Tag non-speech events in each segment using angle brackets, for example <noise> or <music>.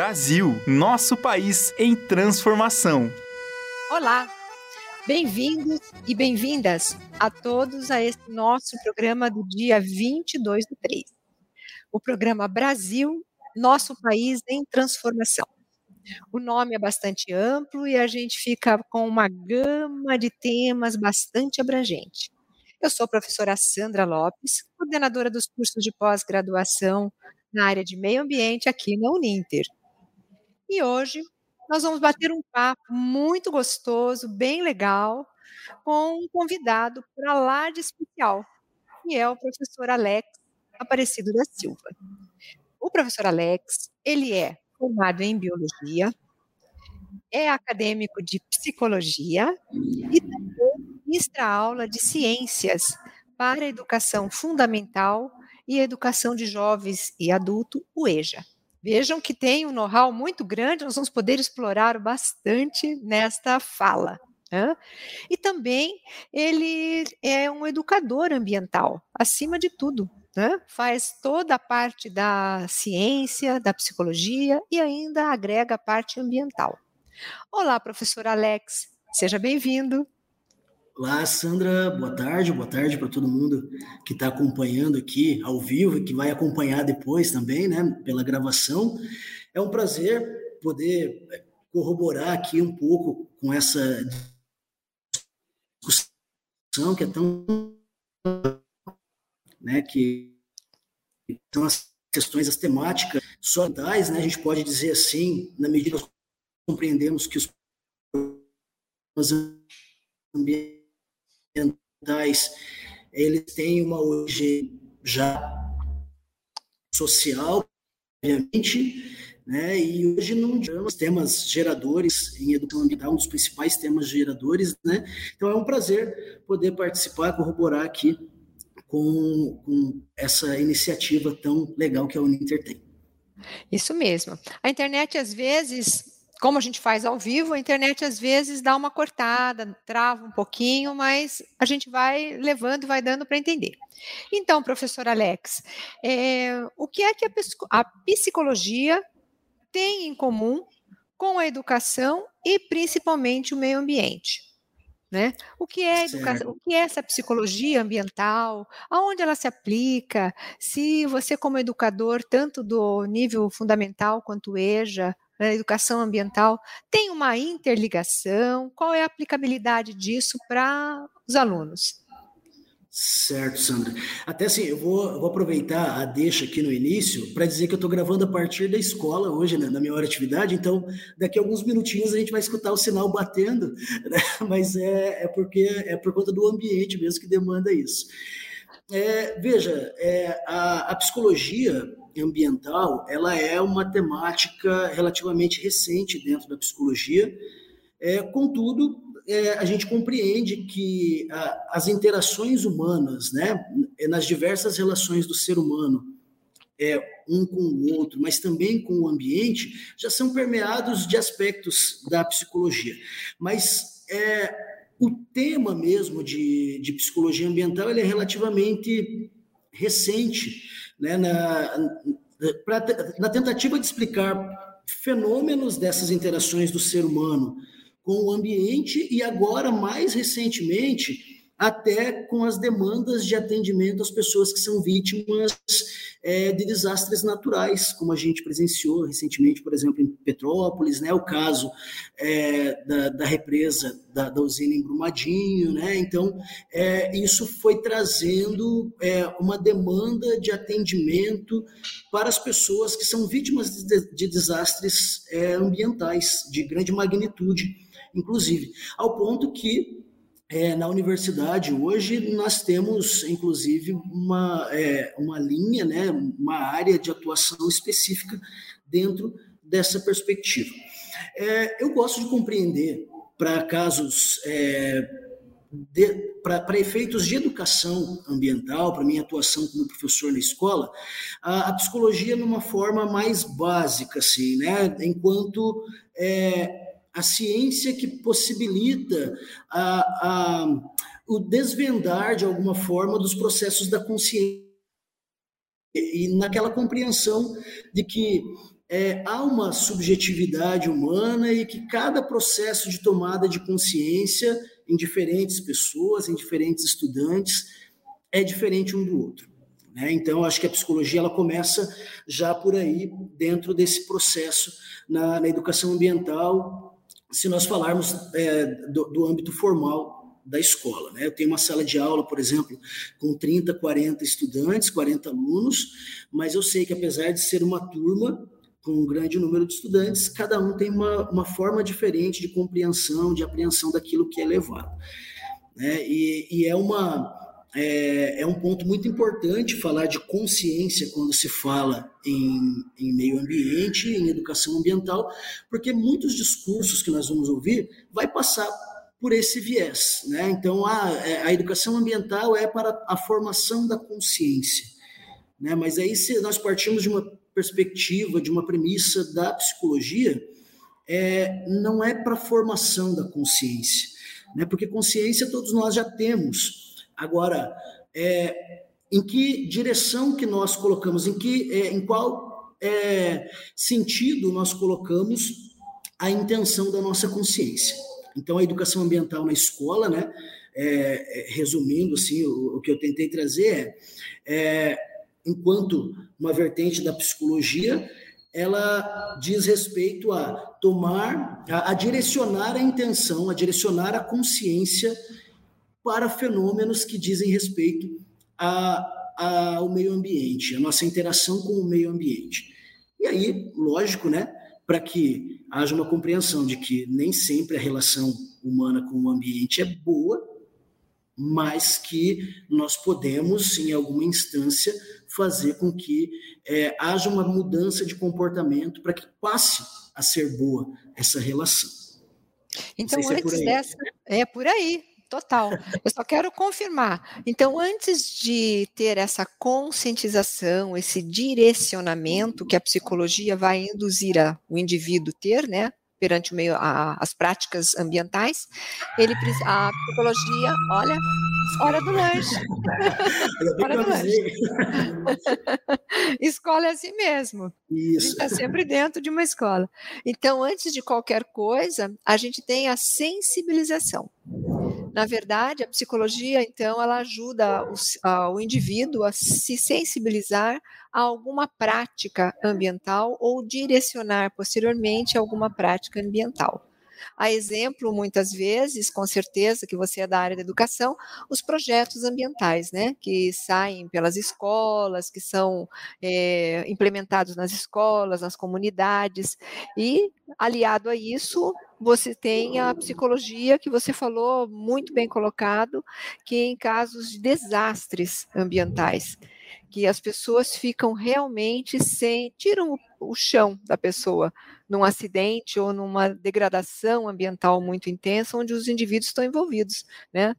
Brasil, nosso país em transformação. Olá, bem-vindos e bem-vindas a todos a esse nosso programa do dia 22 do 3. O programa Brasil, nosso país em transformação. O nome é bastante amplo e a gente fica com uma gama de temas bastante abrangente. Eu sou a professora Sandra Lopes, coordenadora dos cursos de pós-graduação na área de meio ambiente aqui na Uninter. E hoje nós vamos bater um papo muito gostoso, bem legal, com um convidado para lá de especial, que é o professor Alex Aparecido da Silva. O professor Alex, ele é formado em biologia, é acadêmico de psicologia e também ministra aula de ciências para a educação fundamental e educação de jovens e adulto, o EJA. Vejam que tem um know-how muito grande, nós vamos poder explorar bastante nesta fala. Né? E também ele é um educador ambiental, acima de tudo. Né? Faz toda a parte da ciência, da psicologia e ainda agrega a parte ambiental. Olá, professor Alex, seja bem-vindo. Olá, Sandra, boa tarde, boa tarde para todo mundo que está acompanhando aqui ao vivo e que vai acompanhar depois também, né, pela gravação. É um prazer poder é, corroborar aqui um pouco com essa discussão que é tão. Né, que são as questões, as temáticas sociais, né, a gente pode dizer assim, na medida que compreendemos que os ambientes ambientais, eles têm uma origem já social, obviamente, né? E hoje não os temas geradores em educação ambiental, um dos principais temas geradores, né? Então é um prazer poder participar, corroborar aqui com, com essa iniciativa tão legal que a Uninter tem. Isso mesmo. A internet às vezes como a gente faz ao vivo, a internet às vezes dá uma cortada, trava um pouquinho, mas a gente vai levando e vai dando para entender. Então, professor Alex, é, o que é que a, a psicologia tem em comum com a educação e principalmente o meio ambiente? Né? O que é educação? O que é essa psicologia ambiental? Aonde ela se aplica? Se você, como educador, tanto do nível fundamental quanto EJA, na educação ambiental, tem uma interligação? Qual é a aplicabilidade disso para os alunos? Certo, Sandra. Até assim, eu vou, vou aproveitar a deixa aqui no início para dizer que eu estou gravando a partir da escola hoje, né, na minha hora de atividade, então daqui a alguns minutinhos a gente vai escutar o sinal batendo, né, <laughs> mas é, é porque é por conta do ambiente mesmo que demanda isso. É, veja, é, a, a psicologia ambiental, ela é uma temática relativamente recente dentro da psicologia. É, contudo, é, a gente compreende que a, as interações humanas, né, nas diversas relações do ser humano, é, um com o outro, mas também com o ambiente, já são permeados de aspectos da psicologia. Mas é, o tema mesmo de, de psicologia ambiental ele é relativamente recente né, na, pra, na tentativa de explicar fenômenos dessas interações do ser humano com o ambiente e agora, mais recentemente, até com as demandas de atendimento às pessoas que são vítimas é, de desastres naturais, como a gente presenciou recentemente, por exemplo, em Petrópolis, né, o caso é, da, da, represa da, da, usina em Brumadinho, né, então é, isso foi trazendo é, uma demanda de atendimento para as pessoas que são vítimas de, de desastres é, ambientais de grande magnitude, inclusive, ao ponto que é, na universidade hoje nós temos, inclusive, uma, é, uma linha, né, uma área de atuação específica dentro dessa perspectiva. É, eu gosto de compreender para casos, é, para efeitos de educação ambiental, para minha atuação como professor na escola, a, a, psicologia numa forma mais básica, assim, né, enquanto é, a ciência que possibilita a, a, o desvendar, de alguma forma, dos processos da consciência. E naquela compreensão de que é, há uma subjetividade humana e que cada processo de tomada de consciência em diferentes pessoas, em diferentes estudantes, é diferente um do outro. Né? Então, acho que a psicologia ela começa já por aí, dentro desse processo na, na educação ambiental, se nós falarmos é, do, do âmbito formal da escola. Né? Eu tenho uma sala de aula, por exemplo, com 30, 40 estudantes, 40 alunos, mas eu sei que apesar de ser uma turma com um grande número de estudantes, cada um tem uma, uma forma diferente de compreensão, de apreensão daquilo que é levado. Né? E, e é uma é, é, um ponto muito importante falar de consciência quando se fala em, em, meio ambiente, em educação ambiental, porque muitos discursos que nós vamos ouvir vai passar por esse viés. Né? Então, a, é, a educação ambiental é para a formação da consciência. Né? Mas aí, se nós partimos de uma perspectiva, de uma premissa da psicologia, é, não é para formação da consciência, né? porque consciência todos nós já temos. Agora, é, em que direção que nós colocamos, em, que, é, em qual é, sentido nós colocamos a intenção da nossa consciência. Então, a educação ambiental na escola, né, é, é, resumindo assim, o, o, que eu tentei trazer é, é, enquanto uma vertente da psicologia, ela diz respeito a tomar, a, a direcionar a intenção, a direcionar a consciência para fenômenos que dizem respeito a, a, ao meio ambiente, a nossa interação com o meio ambiente. E aí, lógico, né, para que haja uma compreensão de que nem sempre a relação humana com o ambiente é boa, mas que nós podemos, em alguma instância, fazer com que é, haja uma mudança de comportamento para que passe a ser boa essa relação. Então, se é antes é dessa, é por aí, Total. Eu só quero confirmar. Então, antes de ter essa conscientização, esse direcionamento que a psicologia vai induzir a, o indivíduo ter, né? Perante o meio, a, as práticas ambientais, ele a psicologia, olha, hora do lanche. hora do lanche. escola é assim mesmo. Isso. A gente está sempre dentro de uma escola. Então, antes de qualquer coisa, a gente tem a sensibilização. Na verdade, a psicologia, então, ela ajuda o, a, o indivíduo a se sensibilizar a alguma prática ambiental ou direcionar posteriormente alguma prática ambiental. A exemplo, muitas vezes, com certeza que você é da área da educação, os projetos ambientais, né, que saem pelas escolas, que são é, implementados nas escolas, nas comunidades, e aliado a isso, você tem a psicologia que você falou muito bem colocado, que em casos de desastres ambientais que as pessoas ficam realmente sem, tiram o, o chão da pessoa num acidente ou numa degradação ambiental muito intensa, onde os indivíduos estão envolvidos, né?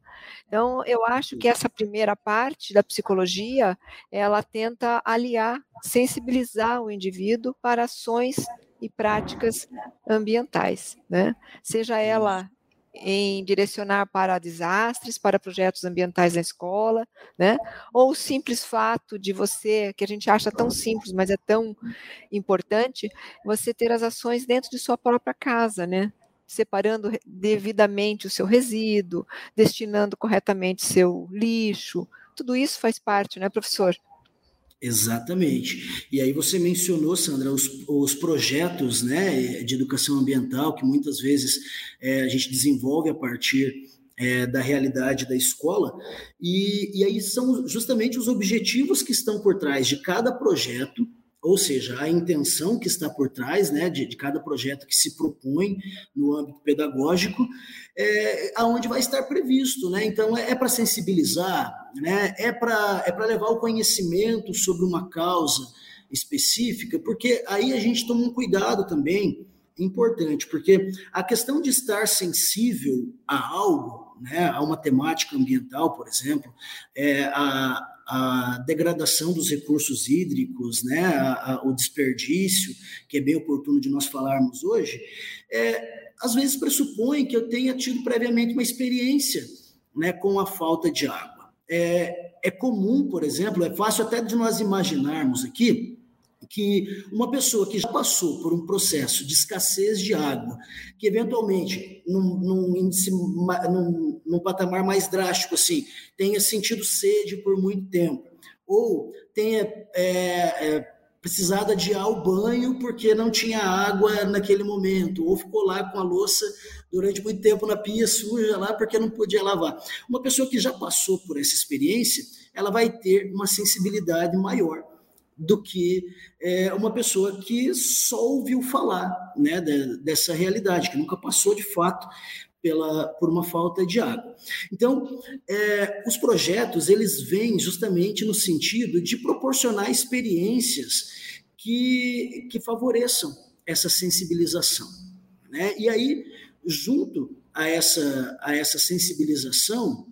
Então, eu acho que essa primeira parte da psicologia, ela tenta aliar, sensibilizar o indivíduo para ações e práticas ambientais, né? Seja ela em direcionar para desastres, para projetos ambientais na escola, né? Ou o simples fato de você, que a gente acha tão simples, mas é tão importante, você ter as ações dentro de sua própria casa, né? Separando devidamente o seu resíduo, destinando corretamente seu lixo, tudo isso faz parte, né, professor? Exatamente. E aí você mencionou, Sandra, os, os projetos né, de educação ambiental que muitas vezes é, a gente desenvolve a partir é, da realidade da escola, e, e aí são justamente os objetivos que estão por trás de cada projeto ou seja, a intenção que está por trás né, de, de cada projeto que se propõe no âmbito pedagógico, é, aonde vai estar previsto. Né? Então, é, é para sensibilizar, né? é para é levar o conhecimento sobre uma causa específica, porque aí a gente toma um cuidado também importante, porque a questão de estar sensível a algo, né, a uma temática ambiental, por exemplo, é, a, a degradação dos recursos hídricos, né, a, a, o desperdício, que é bem oportuno de nós falarmos hoje, é, às vezes pressupõe que eu tenha tido previamente uma experiência né, com a falta de água. É, é comum, por exemplo, é fácil até de nós imaginarmos aqui que uma pessoa que já passou por um processo de escassez de água, que eventualmente, num, num, índice, num, num patamar mais drástico, assim, tenha sentido sede por muito tempo, ou tenha é, é, precisado adiar o banho porque não tinha água naquele momento, ou ficou lá com a louça durante muito tempo na pia suja lá porque não podia lavar. Uma pessoa que já passou por essa experiência, ela vai ter uma sensibilidade maior do que é, uma pessoa que só ouviu falar né, de, dessa realidade, que nunca passou de fato pela, por uma falta de água. Então, é, os projetos eles vêm justamente no sentido de proporcionar experiências que, que favoreçam essa sensibilização. Né? E aí, junto a essa, a essa sensibilização,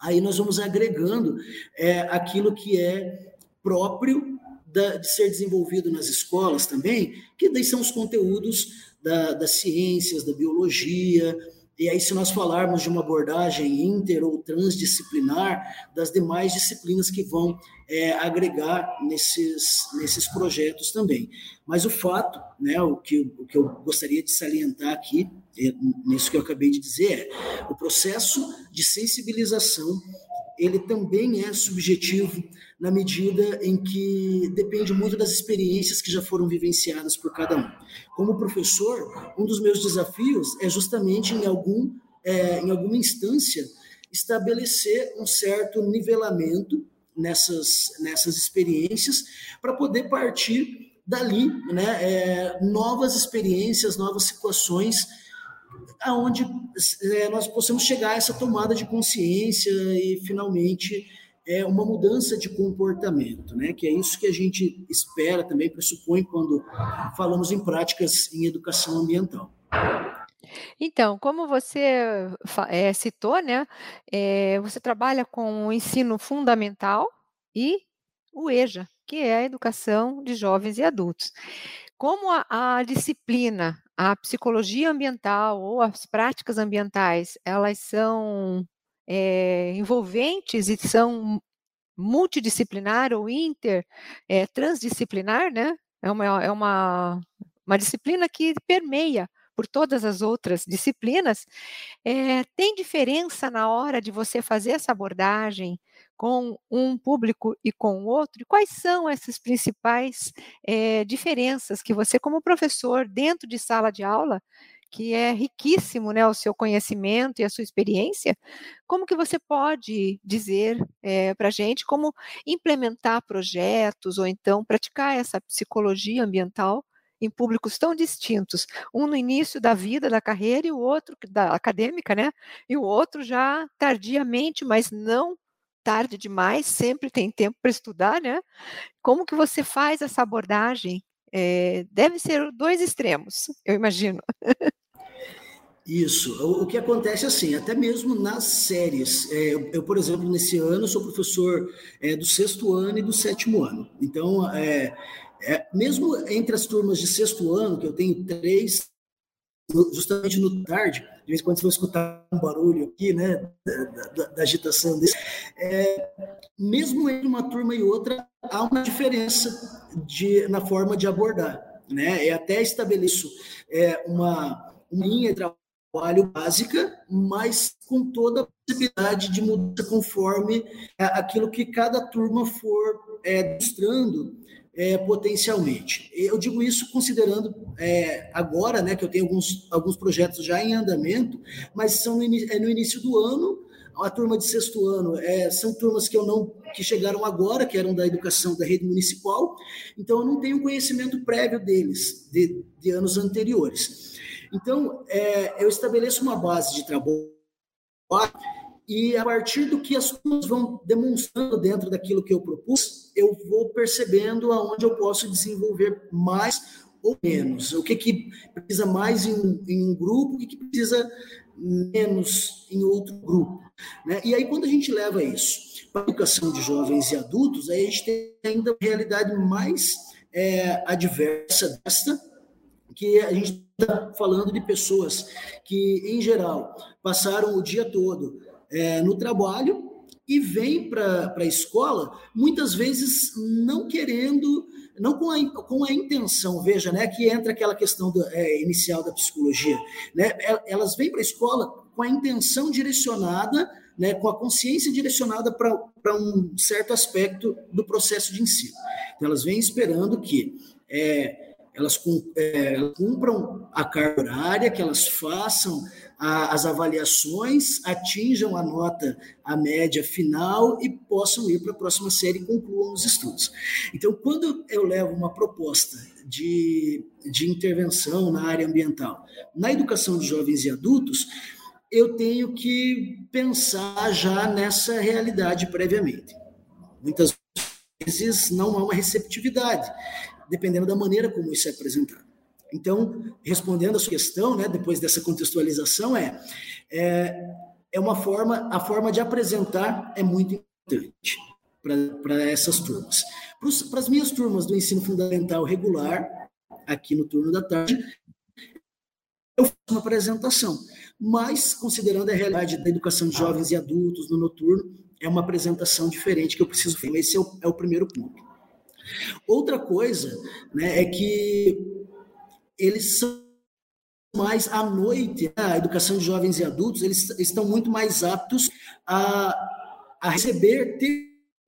aí nós vamos agregando é, aquilo que é próprio da, de ser desenvolvido nas escolas também, que daí são os conteúdos da, das ciências, da biologia, e aí, se nós falarmos de uma abordagem inter ou transdisciplinar, das demais disciplinas que vão é, agregar nesses, nesses projetos também. Mas o fato, né, o, que, o que eu gostaria de salientar aqui, é, nisso que eu acabei de dizer, é o processo de sensibilização ele também é subjetivo na medida em que depende muito das experiências que já foram vivenciadas por cada um. Como professor, um dos meus desafios é justamente em algum é, em alguma instância estabelecer um certo nivelamento nessas nessas experiências para poder partir dali, né, é, novas experiências, novas situações aonde é, nós possamos chegar a essa tomada de consciência e finalmente é uma mudança de comportamento, né? Que é isso que a gente espera também pressupõe quando falamos em práticas em educação ambiental. Então, como você é, citou, né? É, você trabalha com o ensino fundamental e o EJA, que é a educação de jovens e adultos. Como a, a disciplina a psicologia ambiental ou as práticas ambientais, elas são é, envolventes e são multidisciplinar ou inter, é, transdisciplinar, né? É uma, é uma, uma disciplina que permeia por todas as outras disciplinas, é, tem diferença na hora de você fazer essa abordagem com um público e com o outro? E quais são essas principais é, diferenças que você, como professor, dentro de sala de aula, que é riquíssimo, né, o seu conhecimento e a sua experiência, como que você pode dizer é, eh, para a gente como implementar projetos ou então praticar essa psicologia ambiental em públicos tão distintos, um no início da vida, da carreira, e o outro da acadêmica, né? E o outro já tardiamente, mas não tarde demais, sempre tem tempo para estudar, né? Como que você faz essa abordagem? É, deve ser dois extremos, eu imagino. Isso. O, que acontece assim, até mesmo nas séries. É, eu, por exemplo, nesse ano sou professor é, do sexto ano e do sétimo ano. Então, é, é, mesmo entre as turmas de sexto ano, que eu tenho três, justamente no tarde, de vez em quando você vai escutar um barulho aqui, né, da, da, da agitação desse, é, mesmo entre uma turma e outra, há uma diferença de, na forma de abordar, né, e até estabeleço é, uma, uma linha de trabalho básica, mas com toda a possibilidade de mudança conforme aquilo que cada turma for é, é, potencialmente. Eu digo isso considerando é, agora, né, que eu tenho alguns, alguns projetos já em andamento, mas são no, é no início do ano, a turma de sexto ano é, são turmas que eu não que chegaram agora, que eram da educação da rede municipal, então eu não tenho conhecimento prévio deles, de, de anos anteriores. Então, é, eu estabeleço uma base de trabalho e a partir do que as turmas vão demonstrando dentro daquilo que eu propus, eu vou percebendo aonde eu posso desenvolver mais ou menos. O que, que precisa mais em um, em um grupo, o que, que precisa menos em outro grupo. Né? E aí, quando a gente leva isso para a educação de jovens e adultos, aí a gente tem ainda uma realidade mais é, adversa desta, que a gente está falando de pessoas que, em geral, passaram o dia todo é, no trabalho e vem para a escola, muitas vezes não querendo, não com a, com a intenção, veja, né, que entra aquela questão do, é, inicial da psicologia, né, elas vêm para a escola com a intenção direcionada, né, com a consciência direcionada para um certo aspecto do processo de ensino. Então, elas vêm esperando que é, elas, é, cumpram a carga horária, que elas façam a, as avaliações, atinjam a nota, a média final e possam ir para a próxima série e concluam os estudos. Então, quando eu levo uma proposta de, de intervenção na área ambiental, na educação de jovens e adultos, eu tenho que pensar já nessa realidade previamente. Muitas vezes não há uma receptividade, dependendo da maneira como isso é apresentado. Então, respondendo a sua questão, né, depois dessa contextualização, é, é, é uma forma, a forma de apresentar é muito importante para essas turmas. Para as minhas turmas do ensino fundamental regular, aqui no turno da tarde, eu faço uma apresentação, mas considerando a realidade da educação de jovens e adultos no noturno, é uma apresentação diferente que eu preciso fazer. Esse é o, é o primeiro ponto. Outra coisa né, é que eles são mais à noite, né, a educação de jovens e adultos, eles estão muito mais aptos a, a receber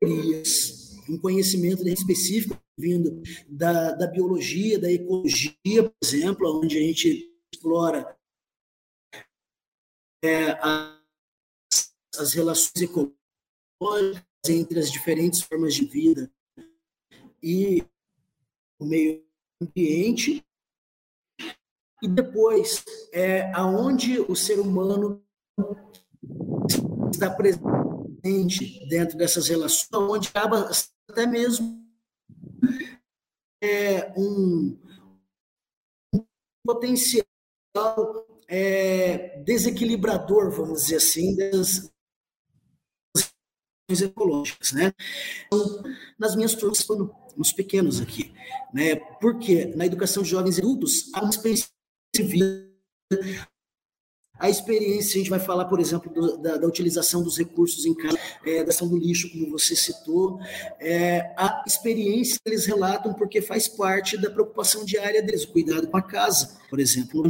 teorias, um conhecimento específico vindo da, da biologia, da ecologia, por exemplo, onde a gente explora é, as, as relações ecológicas entre as diferentes formas de vida e o meio ambiente, e depois é aonde o ser humano está presente dentro dessas relações, onde acaba até mesmo é, um, um potencial é, desequilibrador, vamos dizer assim, das ecológicas, né? Então, nas minhas turmas, nos pequenos aqui, né? Porque na educação de jovens e adultos há uma experiência vida. A experiência, a gente vai falar, por exemplo, do, da, da, utilização dos recursos em casa, é, da ação do lixo, como você citou. É, a experiência eles relatam porque faz parte da preocupação diária deles, o cuidado com a casa, por exemplo.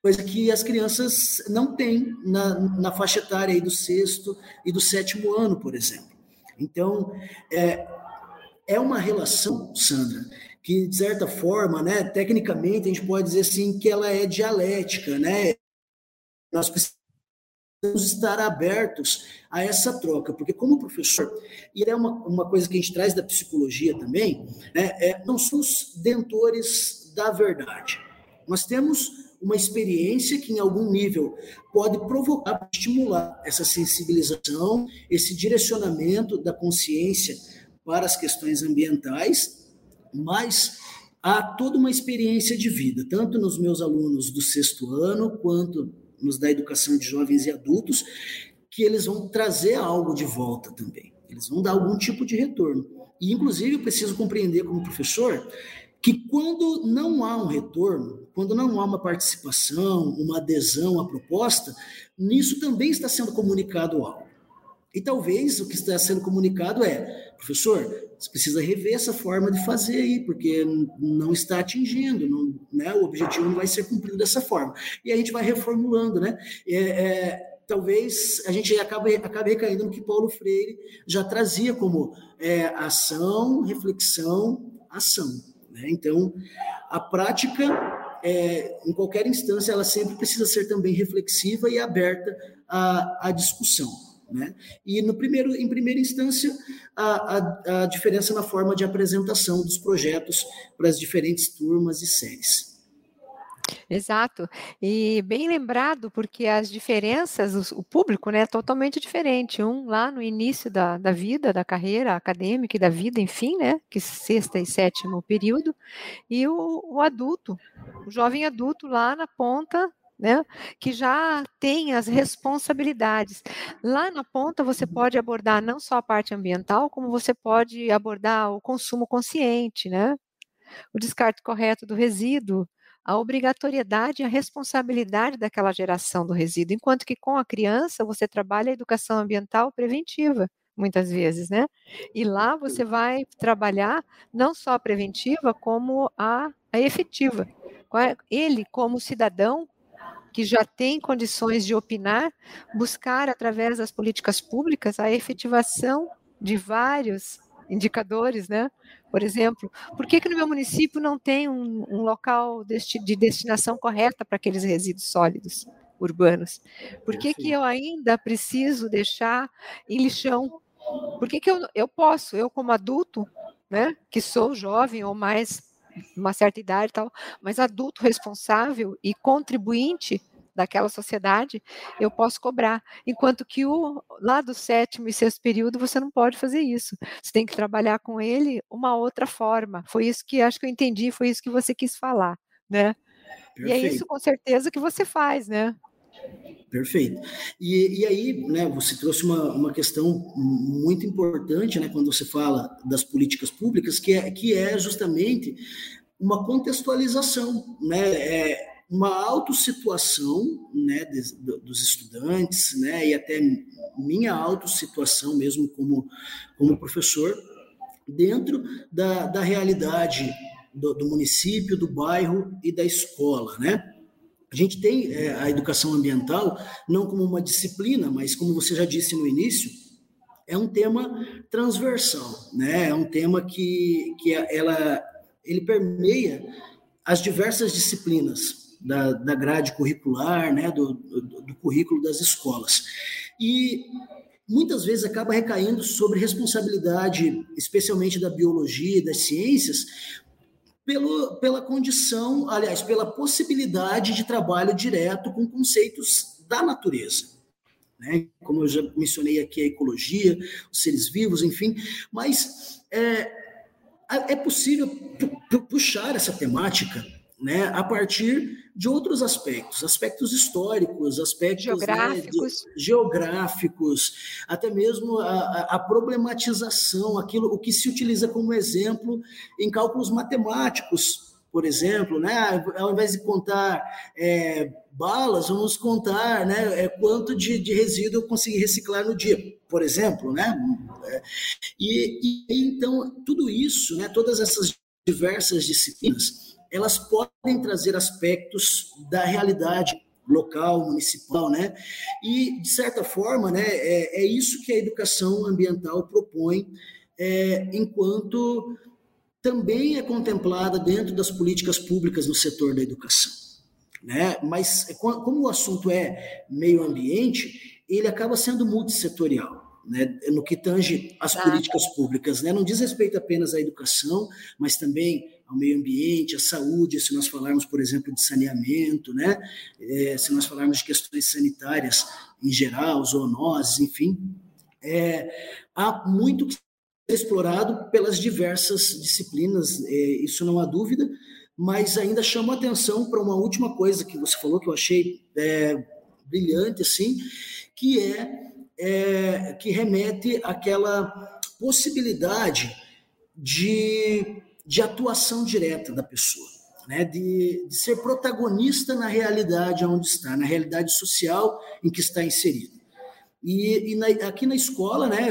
Coisa que as crianças não têm na, na faixa etária do sexto e do sétimo ano, por exemplo. Então, é, é uma relação, Sandra, que de certa forma, né, tecnicamente a gente pode dizer assim que ela é dialética, né? Nós precisamos estar abertos a essa troca, porque como professor, e é uma, uma coisa que a gente traz da psicologia também, né, é, não somos dentores da verdade. Nós temos uma experiência que, em algum nível, pode provocar, estimular essa sensibilização, esse direcionamento da consciência para as questões ambientais, mas há toda uma experiência de vida, tanto nos meus alunos do sexto ano, quanto nos da educação de jovens e adultos, que eles vão trazer algo de volta também. Eles vão dar algum tipo de retorno. E, inclusive, eu preciso compreender como professor que quando não há um retorno, quando não há uma participação, uma adesão à proposta, nisso também está sendo comunicado algo. E talvez o que está sendo comunicado é, professor, você precisa rever essa forma de fazer aí, porque não está atingindo, não, né, o objetivo não vai ser cumprido dessa forma. E a gente vai reformulando, né? É, é, talvez a gente acabe, acabe caindo no que Paulo Freire já trazia como é, ação, reflexão, ação. Né? Então, a prática, é, em qualquer instância, ela sempre precisa ser também reflexiva e aberta à, à discussão. Né? E no primeiro, em primeira instância, a, a, a diferença na forma de apresentação dos projetos para as diferentes turmas e séries. Exato. E bem lembrado, porque as diferenças, o público né, é totalmente diferente. Um lá no início da, da vida, da carreira acadêmica e da vida, enfim, né? Que sexta e sétimo período, e o, o adulto, o jovem adulto lá na ponta né, que já tem as responsabilidades. Lá na ponta você uhum. pode abordar não só a parte ambiental, como você pode abordar o consumo consciente, né, o descarte correto do resíduo, a obrigatoriedade e a responsabilidade daquela geração do resíduo, enquanto que com a criança você trabalha a educação ambiental preventiva, muitas vezes, né? E lá você vai trabalhar não só a preventiva, como a, a efetiva. É, ele, como cidadão, que já tem condições de opinar, buscar, através das políticas públicas, a efetivação de vários indicadores, né? Por exemplo, por que, que no meu município não tem um, um local de destinação correta para aqueles resíduos sólidos urbanos? Por que, que eu ainda preciso deixar em lixão? Por que, que eu, eu posso, eu como adulto, né, que sou jovem ou mais uma certa idade e tal, mas adulto responsável e contribuinte daquela sociedade, eu posso cobrar. Enquanto que o lá do sétimo e sexto período você não pode fazer isso. Você tem que trabalhar com ele uma outra forma. Foi isso que acho que eu entendi, foi isso que você quis falar, né? Perfeito. E é isso com certeza que você faz, né? Perfeito. E, e aí, né, você trouxe uma, uma questão muito importante, né, quando você fala das políticas públicas, que é, que é justamente uma contextualização, né, é, uma autossituação né, dos estudantes, né, e até minha autossituação mesmo como, como professor, dentro da, da realidade do, do, município, do bairro e da escola, né? A gente tem é, a educação ambiental não como uma disciplina, mas como você já disse no início, é um tema transversal, né? É um tema que, que ela, ele permeia as diversas disciplinas da, da grade curricular, né, do, do, do currículo das escolas. E muitas vezes acaba recaindo sobre responsabilidade, especialmente da biologia e das ciências, pelo, pela condição, aliás, pela possibilidade de trabalho direto com conceitos da natureza. Né? Como eu já mencionei aqui, a ecologia, os seres vivos, enfim, mas é, é possível puxar essa temática né, a partir de outros aspectos, aspectos históricos, aspectos geográficos, né, de, geográficos até mesmo a, a, problematização, aquilo o que se utiliza como exemplo em cálculos matemáticos, por exemplo, né, ao invés de contar é, balas, vamos contar né, é, quanto de, de resíduo eu consegui reciclar no dia, por exemplo, né? É, e, e então tudo isso, né, todas essas diversas disciplinas elas podem trazer aspectos da realidade local, municipal, né? E, de certa forma, né, é, é isso que a educação ambiental propõe, é, enquanto também é contemplada dentro das políticas públicas no setor da educação. Né? Mas, como o assunto é meio ambiente, ele acaba sendo multissetorial. Né, no que tange as ah, políticas públicas, né? não diz respeito apenas à educação, mas também ao meio ambiente, à saúde, se nós falarmos, por exemplo, de saneamento, né? É, se nós falarmos de questões sanitárias em geral, zoonoses, enfim, é, há muito que ser explorado pelas diversas disciplinas, é, isso não há dúvida, mas ainda chamo atenção para uma última coisa que você falou que eu achei é, brilhante, assim, que é, é que remete àquela possibilidade de de atuação direta da pessoa, né? de, de ser protagonista na realidade onde está, na realidade social em que está inserido. E, e na, aqui na escola, né,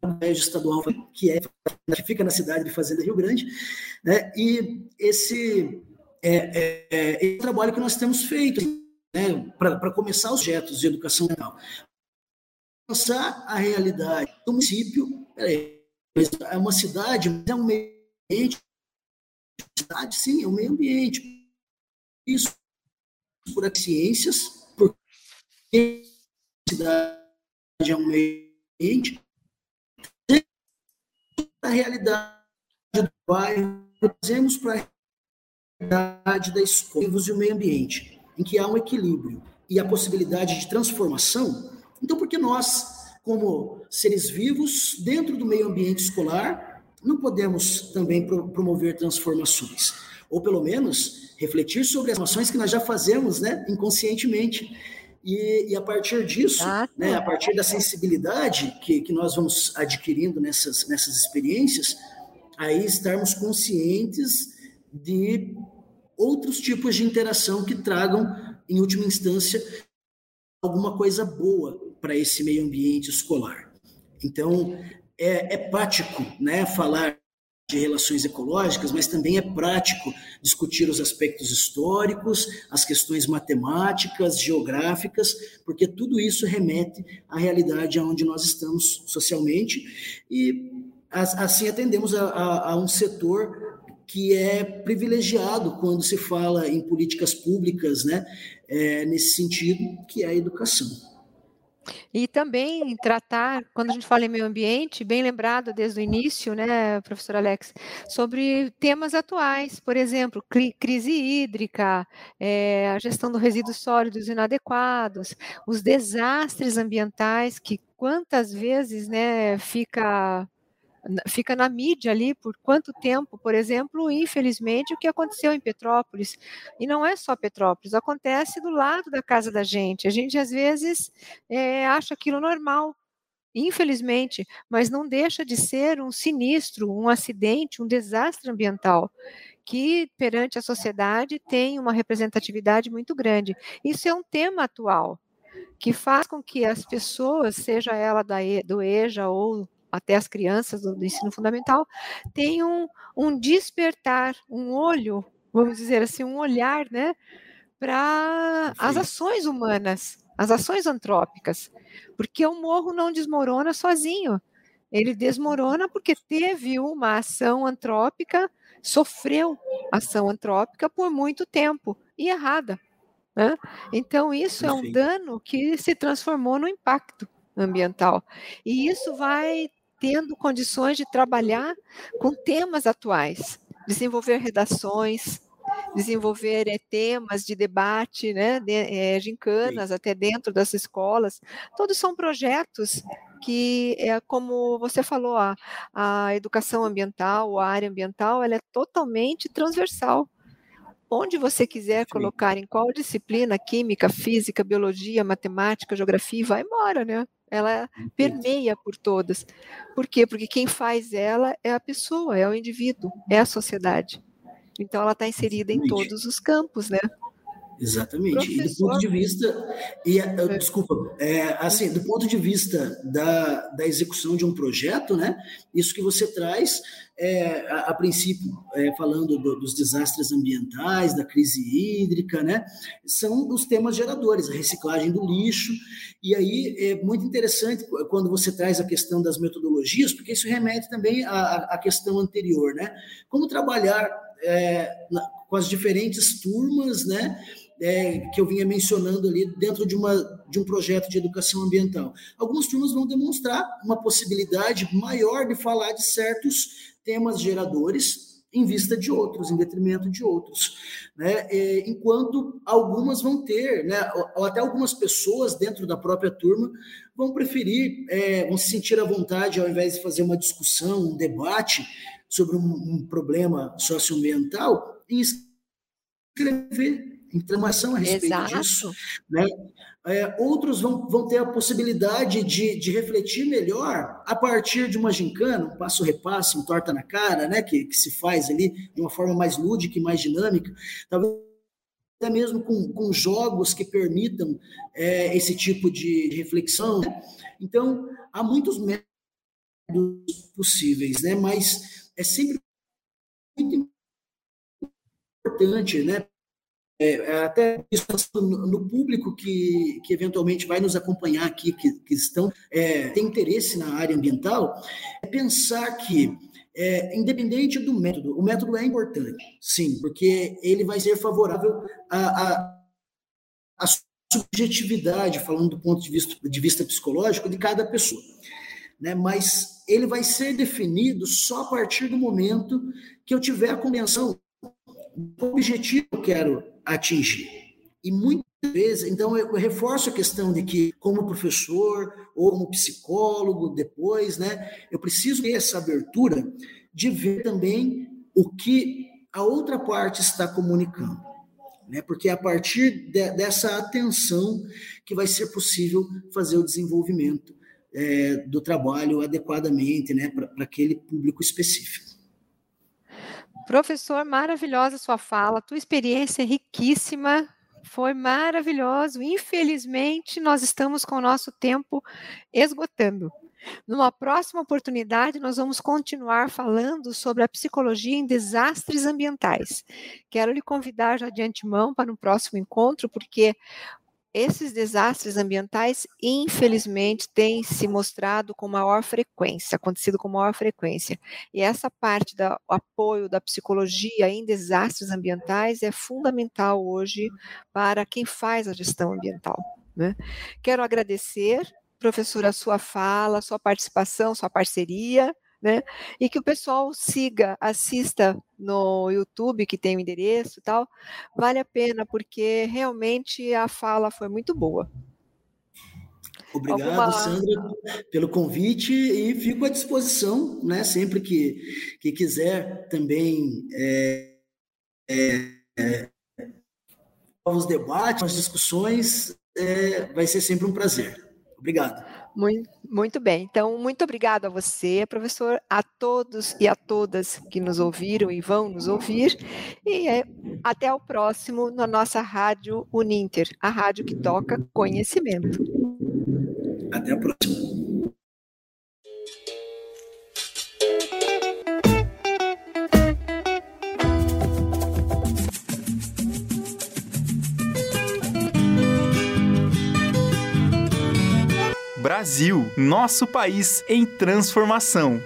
colégio estadual que é que fica na cidade de Fazenda Rio Grande, né? E esse é, é, é esse trabalho que nós temos feito, né? Para começar os projetos de educação ambiental, pensar a realidade do município. Peraí, é uma cidade, mas é um meio ambiente. Cidade, sim, é um meio ambiente. Isso por ciências, porque a cidade é um meio ambiente. A realidade do bairro, trazemos para a realidade da escola e o meio ambiente, em que há um equilíbrio e a possibilidade de transformação. Então, por que nós como seres vivos dentro do meio ambiente escolar, não podemos também pro promover transformações, ou pelo menos refletir sobre as ações que nós já fazemos, né, inconscientemente. E, e a partir disso, ah, né, a partir da sensibilidade que, que nós vamos adquirindo nessas, nessas experiências, aí estarmos conscientes de outros tipos de interação que tragam, em última instância, alguma coisa boa para esse meio ambiente escolar. Então, é, é prático né, falar de relações ecológicas, mas também é prático discutir os aspectos históricos, as questões matemáticas, geográficas, porque tudo isso remete à realidade onde nós estamos socialmente e assim atendemos a, a, a um setor que é privilegiado quando se fala em políticas públicas, né, é, nesse sentido, que é a educação. E também tratar, quando a gente fala em meio ambiente, bem lembrado desde o início, né, professor Alex, sobre temas atuais, por exemplo, crise hídrica, é, a gestão dos resíduos sólidos inadequados, os desastres ambientais que quantas vezes, né, fica fica na mídia ali por quanto tempo, por exemplo, infelizmente, o que aconteceu em Petrópolis. E não é só Petrópolis, acontece do lado da casa da gente. A gente, às vezes, é, acha aquilo normal, infelizmente, mas não deixa de ser um sinistro, um acidente, um desastre ambiental que perante a sociedade tem uma representatividade muito grande. Isso é um tema atual que faz com que as pessoas, seja ela da, do EJA ou até as crianças do, do ensino fundamental, tenham um despertar, um olho, vamos dizer assim, um olhar, né, para as ações humanas, as ações antrópicas, porque o morro não desmorona sozinho, ele desmorona porque teve uma ação antrópica, sofreu ação antrópica por muito tempo e errada. Né? Então, isso é um dano que se transformou no impacto ambiental. E isso vai tendo condições de trabalhar com temas atuais, desenvolver redações, desenvolver é, temas de debate, né, de, é, gincanas Sim. até dentro das escolas. Todos são projetos que, é, como você falou, a, a educação ambiental, a área ambiental, ela é totalmente transversal onde você quiser Sim. colocar, em qual disciplina, química, física, biologia, matemática, geografia, vai embora, né? Ela permeia por todas. Por quê? Porque quem faz ela é a pessoa, é o indivíduo, é a sociedade. Então ela está inserida em todos os campos, né? Exatamente. Professor... E do ponto de vista, e, uh, desculpa, é, assim, do ponto de vista da, da execução de um projeto, né? Isso que você traz, é, a, a, princípio, é, falando do, dos desastres ambientais, da crise hídrica, né? São os temas geradores, a reciclagem do lixo. E aí é muito interessante quando você traz a questão das metodologias, porque isso remete também à, à questão anterior, né? Como trabalhar é, com as diferentes turmas, né? É, que eu vinha mencionando ali dentro de, uma, de um projeto de educação ambiental. Algumas turmas vão demonstrar uma possibilidade maior de falar de certos temas geradores em vista de outros, em detrimento de outros, né? É, enquanto algumas vão ter, né? Ou até algumas pessoas dentro da própria turma vão preferir, é, vão se sentir à vontade ao invés de fazer uma discussão, um debate sobre um, um problema socioambiental, em escrever informação a respeito Exato. disso. Né? É, outros vão, vão ter a possibilidade de, de refletir melhor a partir de uma gincana, um passo-repasso, um torta na cara, né? que, que se faz ali de uma forma mais lúdica e mais dinâmica. Talvez até mesmo com, com jogos que permitam é, esse tipo de, de reflexão. Né? Então, há muitos métodos possíveis, né? mas é sempre muito importante né, é, é, até isso no público que, que eventualmente vai nos acompanhar aqui, que, que estão é, tem interesse na área ambiental, é pensar que é, independente do método, o método é importante, sim, porque ele vai ser favorável à, à, subjetividade, falando do ponto de vista, de vista psicológico, de cada pessoa. Né? Mas ele vai ser definido só a partir do momento que eu tiver a compreensão do objetivo que eu quero atingir. E muitas vezes, então eu reforço a questão de que, como professor ou como psicólogo, depois, né, eu preciso ter essa abertura de ver também o que a outra parte está comunicando. Né? Porque é a partir de, dessa atenção que vai ser possível fazer o desenvolvimento é, do trabalho adequadamente né, para aquele público específico. Professor, maravilhosa sua fala, tua experiência é riquíssima, foi maravilhoso. Infelizmente, nós estamos com o nosso tempo esgotando. Numa próxima oportunidade, nós vamos continuar falando sobre a psicologia em desastres ambientais. Quero lhe convidar já de antemão para um próximo encontro, porque esses desastres ambientais, infelizmente, têm se mostrado com maior frequência, acontecido com maior frequência. E essa parte do apoio da psicologia em desastres ambientais é fundamental hoje para quem faz a gestão ambiental. Né? Quero agradecer, professora, a sua fala, sua participação, sua parceria né? E que o pessoal siga, assista no YouTube, que tem o endereço e tal. Vale a pena, porque realmente a fala foi muito boa. Obrigado, Alguma... Sandra, pelo convite e fico à disposição, né? Sempre que, que quiser também é, é, é, novos debates, novas discussões, vai ser sempre um prazer. Obrigado. Muito, muito bem. Então, muito obrigado a você, professor, a todos e a todas que nos ouviram e vão nos ouvir. E é, até o próximo na nossa rádio Uninter, a rádio que toca conhecimento. Até a próxima. Brasil, nosso país em transformação.